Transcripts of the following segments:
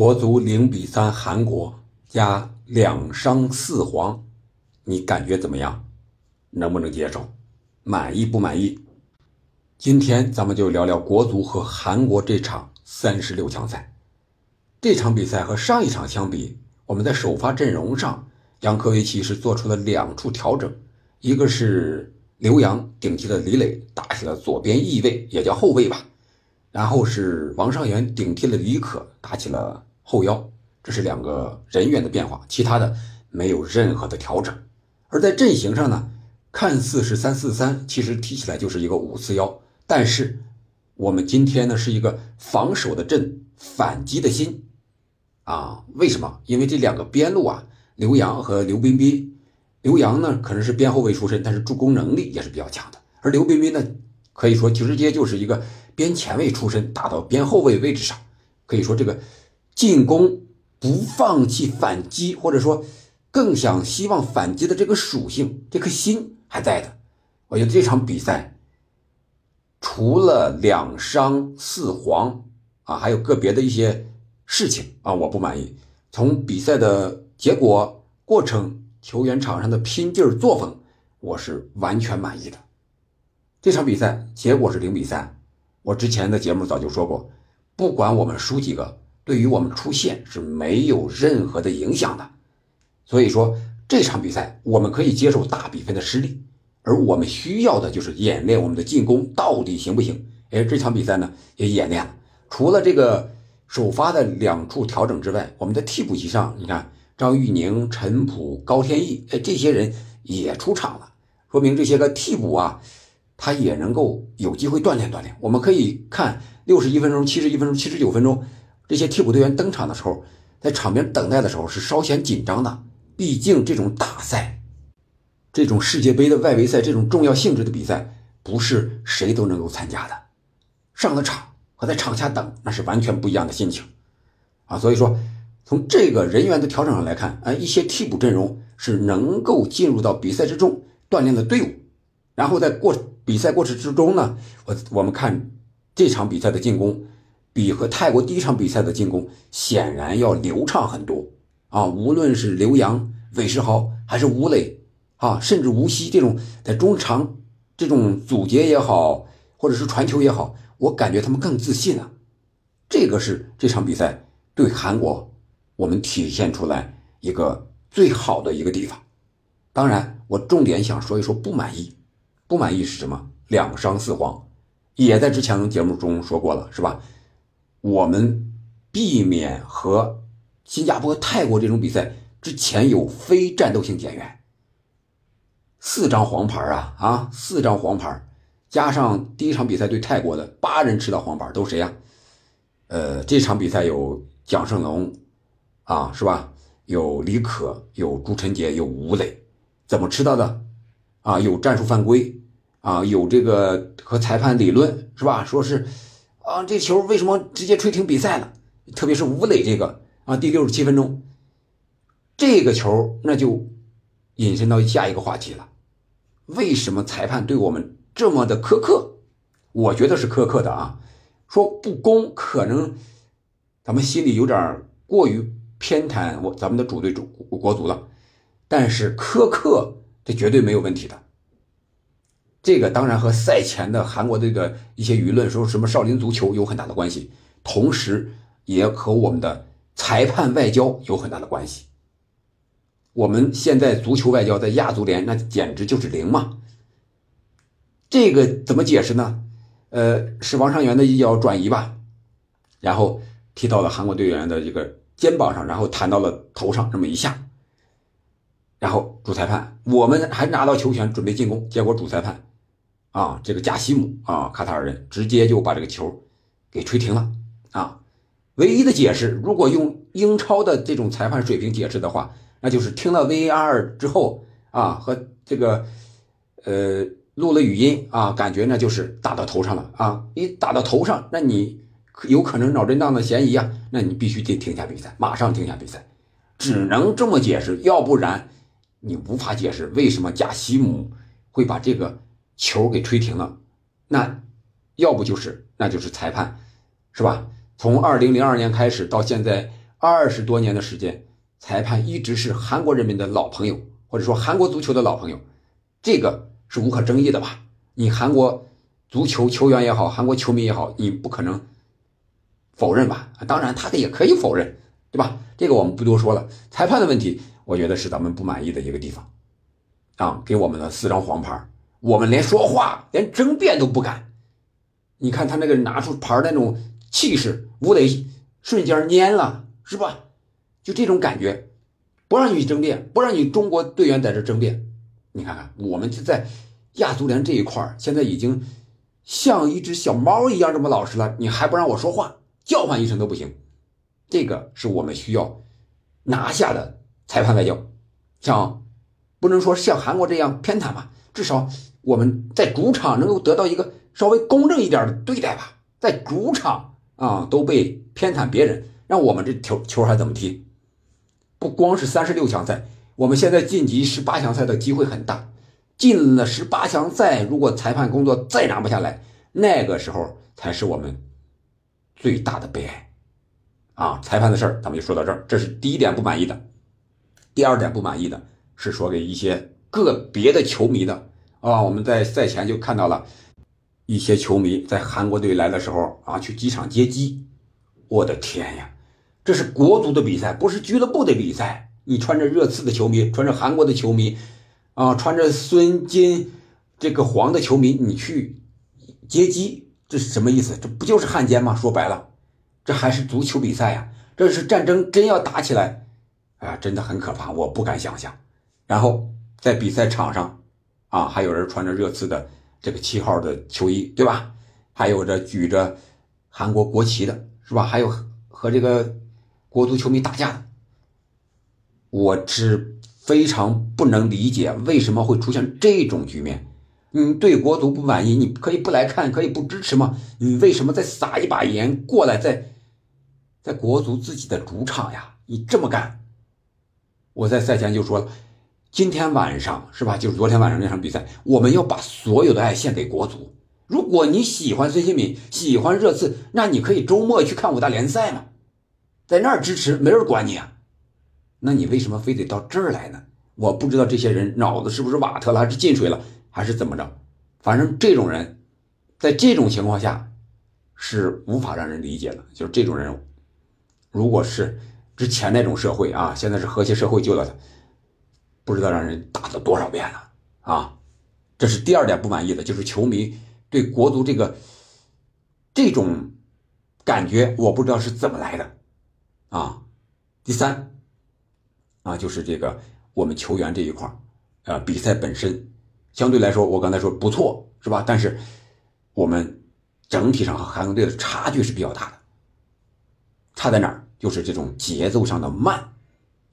国足零比三韩国加两伤四黄，你感觉怎么样？能不能接受？满意不满意？今天咱们就聊聊国足和韩国这场三十六强赛。这场比赛和上一场相比，我们在首发阵容上，杨科维奇是做出了两处调整，一个是刘洋顶替了李磊，打起了左边翼位，也叫后卫吧。然后是王上源顶替了李可，打起了后腰，这是两个人员的变化，其他的没有任何的调整。而在阵型上呢，看似是三四三，其实踢起来就是一个五四幺。但是我们今天呢是一个防守的阵，反击的心啊？为什么？因为这两个边路啊，刘洋和刘彬彬，刘洋呢可能是边后卫出身，但是助攻能力也是比较强的，而刘彬彬呢，可以说直接就是一个。边前卫出身打到边后卫位置上，可以说这个进攻不放弃反击，或者说更想希望反击的这个属性，这颗心还在的。我觉得这场比赛除了两伤四黄啊，还有个别的一些事情啊，我不满意。从比赛的结果、过程、球员场上的拼劲儿、作风，我是完全满意的。这场比赛结果是零比三。我之前的节目早就说过，不管我们输几个，对于我们出线是没有任何的影响的。所以说这场比赛我们可以接受大比分的失利，而我们需要的就是演练我们的进攻到底行不行。哎，这场比赛呢也演练了，除了这个首发的两处调整之外，我们的替补席上，你看张玉宁、陈普、高天意，哎，这些人也出场了，说明这些个替补啊。他也能够有机会锻炼锻炼。我们可以看六十一分钟、七十一分钟、七十九分钟，这些替补队员登场的时候，在场边等待的时候是稍显紧张的。毕竟这种大赛，这种世界杯的外围赛，这种重要性质的比赛，不是谁都能够参加的。上了场和在场下等，那是完全不一样的心情啊。所以说，从这个人员的调整上来看，啊，一些替补阵容是能够进入到比赛之中锻炼的队伍。然后在过比赛过程之中呢，我我们看这场比赛的进攻，比和泰国第一场比赛的进攻显然要流畅很多啊！无论是刘洋、韦世豪，还是吴磊啊，甚至吴曦这种在中场这种阻截也好，或者是传球也好，我感觉他们更自信了。这个是这场比赛对韩国我们体现出来一个最好的一个地方。当然，我重点想说一说不满意。不满意是什么？两伤四黄，也在之前的节目中说过了，是吧？我们避免和新加坡、泰国这种比赛之前有非战斗性减员，四张黄牌啊啊，四张黄牌，加上第一场比赛对泰国的八人吃到黄牌，都谁呀？呃，这场比赛有蒋胜龙啊，是吧？有李可，有朱晨杰，有吴磊，怎么吃到的？啊，有战术犯规。啊，有这个和裁判理论是吧？说是，啊，这球为什么直接吹停比赛了？特别是吴磊这个啊，第六十七分钟，这个球那就引申到下一个话题了。为什么裁判对我们这么的苛刻？我觉得是苛刻的啊。说不公，可能咱们心里有点过于偏袒我咱们的主队主国足了。但是苛刻，这绝对没有问题的。这个当然和赛前的韩国这个一些舆论说什么少林足球有很大的关系，同时也和我们的裁判外交有很大的关系。我们现在足球外交在亚足联那简直就是零嘛。这个怎么解释呢？呃，是王上源的一脚转移吧，然后踢到了韩国队员的这个肩膀上，然后弹到了头上这么一下，然后主裁判我们还拿到球权准备进攻，结果主裁判。啊，这个加西姆啊，卡塔尔人直接就把这个球给吹停了啊！唯一的解释，如果用英超的这种裁判水平解释的话，那就是听了 VAR 之后啊，和这个呃录了语音啊，感觉呢就是打到头上了啊！你打到头上，那你有可能脑震荡的嫌疑啊，那你必须得停下比赛，马上停下比赛，只能这么解释，要不然你无法解释为什么贾西姆会把这个。球给吹停了，那要不就是那就是裁判，是吧？从二零零二年开始到现在二十多年的时间，裁判一直是韩国人民的老朋友，或者说韩国足球的老朋友，这个是无可争议的吧？你韩国足球球员也好，韩国球迷也好，你不可能否认吧？当然，他的也可以否认，对吧？这个我们不多说了。裁判的问题，我觉得是咱们不满意的一个地方，啊，给我们的四张黄牌，我们连说话、连争辩都不敢。你看他那个拿出牌那种气势，吴磊瞬间蔫了，是吧？就这种感觉，不让你争辩，不让你中国队员在这争辩。你看看，我们就在亚足联这一块现在已经像一只小猫一样这么老实了，你还不让我说话，叫唤一声都不行。这个是我们需要拿下的裁判外交，像不能说像韩国这样偏袒吧，至少我们在主场能够得到一个。稍微公正一点的对待吧，在主场啊都被偏袒别人，让我们这球球还怎么踢？不光是三十六强赛，我们现在晋级十八强赛的机会很大。进了十八强赛，如果裁判工作再拿不下来，那个时候才是我们最大的悲哀啊！裁判的事儿咱们就说到这儿，这是第一点不满意的。第二点不满意的是说给一些个别的球迷的啊，我们在赛前就看到了。一些球迷在韩国队来的时候啊，去机场接机。我的天呀，这是国足的比赛，不是俱乐部的比赛。你穿着热刺的球迷，穿着韩国的球迷，啊，穿着孙金这个黄的球迷，你去接机，这是什么意思？这不就是汉奸吗？说白了，这还是足球比赛呀？这是战争，真要打起来，啊，真的很可怕，我不敢想象。然后在比赛场上，啊，还有人穿着热刺的。这个七号的球衣，对吧？还有着举着韩国国旗的，是吧？还有和这个国足球迷打架的，我是非常不能理解为什么会出现这种局面。你对国足不满意，你可以不来看，可以不支持吗？你为什么再撒一把盐过来，在在国足自己的主场呀？你这么干，我在赛前就说了。今天晚上是吧？就是昨天晚上那场比赛，我们要把所有的爱献给国足。如果你喜欢孙兴敏，喜欢热刺，那你可以周末去看五大联赛嘛，在那儿支持，没人管你啊。那你为什么非得到这儿来呢？我不知道这些人脑子是不是瓦特了，还是进水了，还是怎么着？反正这种人，在这种情况下是无法让人理解的。就是这种人，如果是之前那种社会啊，现在是和谐社会救了他。不知道让人打了多少遍了啊！这是第二点不满意的，就是球迷对国足这个这种感觉，我不知道是怎么来的啊。第三啊，就是这个我们球员这一块啊，比赛本身相对来说，我刚才说不错是吧？但是我们整体上和韩国队的差距是比较大的，差在哪儿？就是这种节奏上的慢。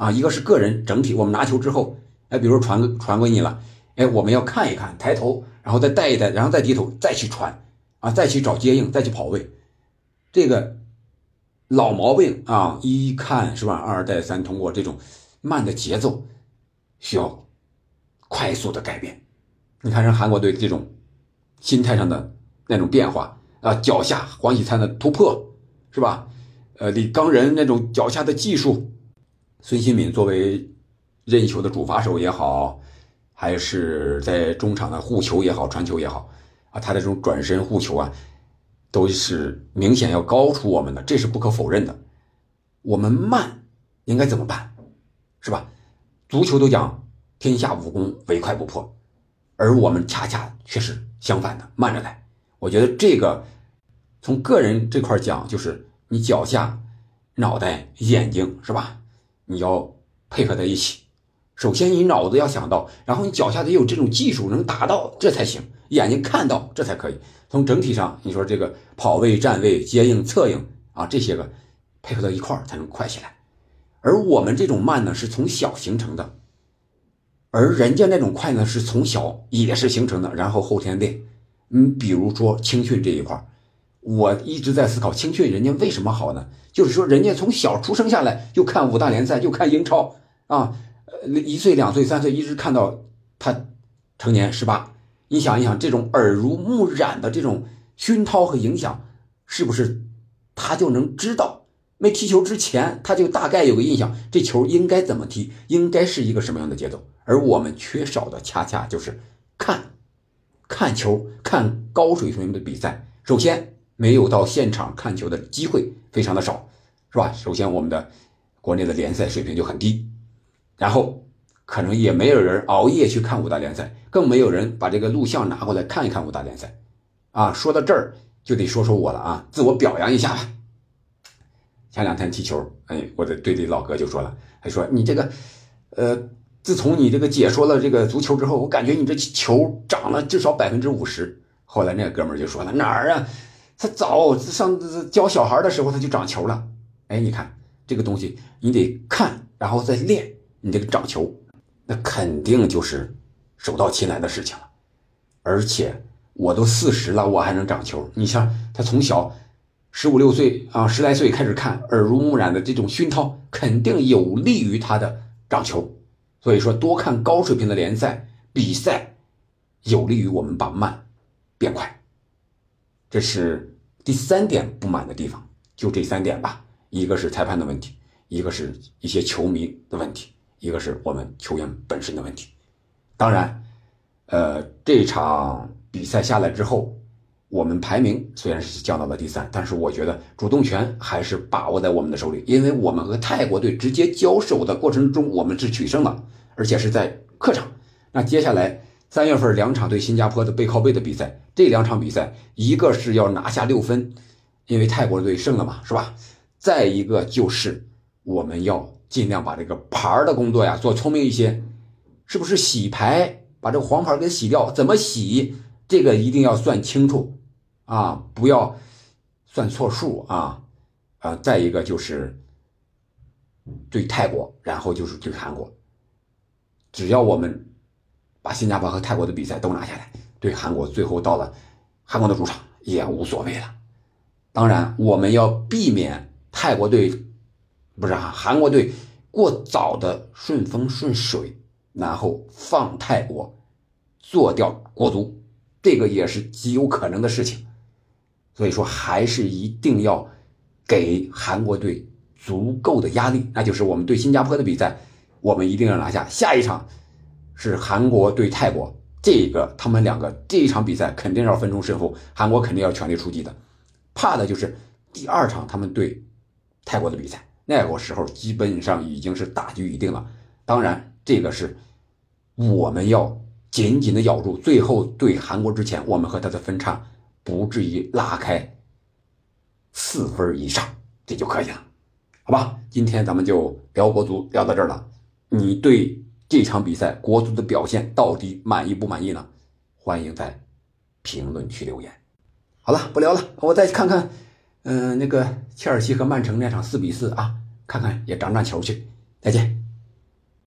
啊，一个是个人整体，我们拿球之后，哎，比如传传给你了，哎，我们要看一看，抬头，然后再带一带，然后再低头，再去传，啊，再去找接应，再去跑位，这个老毛病啊，一看是吧？二带三通过这种慢的节奏，需要快速的改变。你看，人韩国队这种心态上的那种变化啊，脚下黄喜灿的突破是吧？呃，李刚仁那种脚下的技术。孙兴敏作为任意球的主罚手也好，还是在中场的护球也好、传球也好，啊，他的这种转身护球啊，都是明显要高出我们的，这是不可否认的。我们慢应该怎么办？是吧？足球都讲天下武功唯快不破，而我们恰恰却是相反的，慢着来。我觉得这个从个人这块讲，就是你脚下、脑袋、眼睛，是吧？你要配合在一起，首先你脑子要想到，然后你脚下得有这种技术能达到，这才行。眼睛看到这才可以。从整体上，你说这个跑位、站位、接应、策应啊，这些个配合到一块儿才能快起来。而我们这种慢呢，是从小形成的，而人家那种快呢，是从小也是形成的，然后后天练。嗯，比如说青训这一块儿。我一直在思考青训人家为什么好呢？就是说人家从小出生下来就看五大联赛，就看英超啊，一岁、两岁、三岁，一直看到他成年十八。你想一想，这种耳濡目染的这种熏陶和影响，是不是他就能知道没踢球之前，他就大概有个印象，这球应该怎么踢，应该是一个什么样的节奏。而我们缺少的恰恰就是看，看球，看高水平的比赛。首先，没有到现场看球的机会非常的少，是吧？首先，我们的国内的联赛水平就很低，然后可能也没有人熬夜去看五大联赛，更没有人把这个录像拿过来看一看五大联赛。啊，说到这儿就得说说我了啊，自我表扬一下吧。前两天踢球，哎，我的队里老哥就说了，他说你这个，呃，自从你这个解说了这个足球之后，我感觉你这球涨了至少百分之五十。后来那哥们儿就说了，哪儿啊？他早上教小孩的时候他就长球了。哎，你看这个东西，你得看，然后再练，你这个长球，那肯定就是手到擒来的事情了。而且我都四十了，我还能长球。你像他从小。十五六岁啊，十来岁开始看，耳濡目染的这种熏陶，肯定有利于他的长球。所以说，多看高水平的联赛比赛，有利于我们把慢变快。这是第三点不满的地方，就这三点吧。一个是裁判的问题，一个是一些球迷的问题，一个是我们球员本身的问题。当然，呃，这场比赛下来之后。我们排名虽然是降到了第三，但是我觉得主动权还是把握在我们的手里，因为我们和泰国队直接交手的过程中，我们是取胜了，而且是在客场。那接下来三月份两场对新加坡的背靠背的比赛，这两场比赛一个是要拿下六分，因为泰国队胜了嘛，是吧？再一个就是我们要尽量把这个牌的工作呀做聪明一些，是不是洗牌把这个黄牌给洗掉？怎么洗？这个一定要算清楚。啊，不要算错数啊！啊，再一个就是对泰国，然后就是对韩国。只要我们把新加坡和泰国的比赛都拿下来，对韩国最后到了韩国的主场也无所谓了。当然，我们要避免泰国队不是啊，韩国队过早的顺风顺水，然后放泰国做掉国足，这个也是极有可能的事情。所以说，还是一定要给韩国队足够的压力。那就是我们对新加坡的比赛，我们一定要拿下。下一场是韩国对泰国，这个他们两个这一场比赛肯定要分出胜负，韩国肯定要全力出击的。怕的就是第二场他们对泰国的比赛，那个时候基本上已经是大局已定了。当然，这个是我们要紧紧的咬住，最后对韩国之前，我们和他的分差。不至于拉开四分以上，这就可以了，好吧？今天咱们就聊国足聊到这儿了。你对这场比赛国足的表现到底满意不满意呢？欢迎在评论区留言。好了，不聊了，我再看看，嗯，那个切尔西和曼城那场四比四啊，看看也长长球去。再见。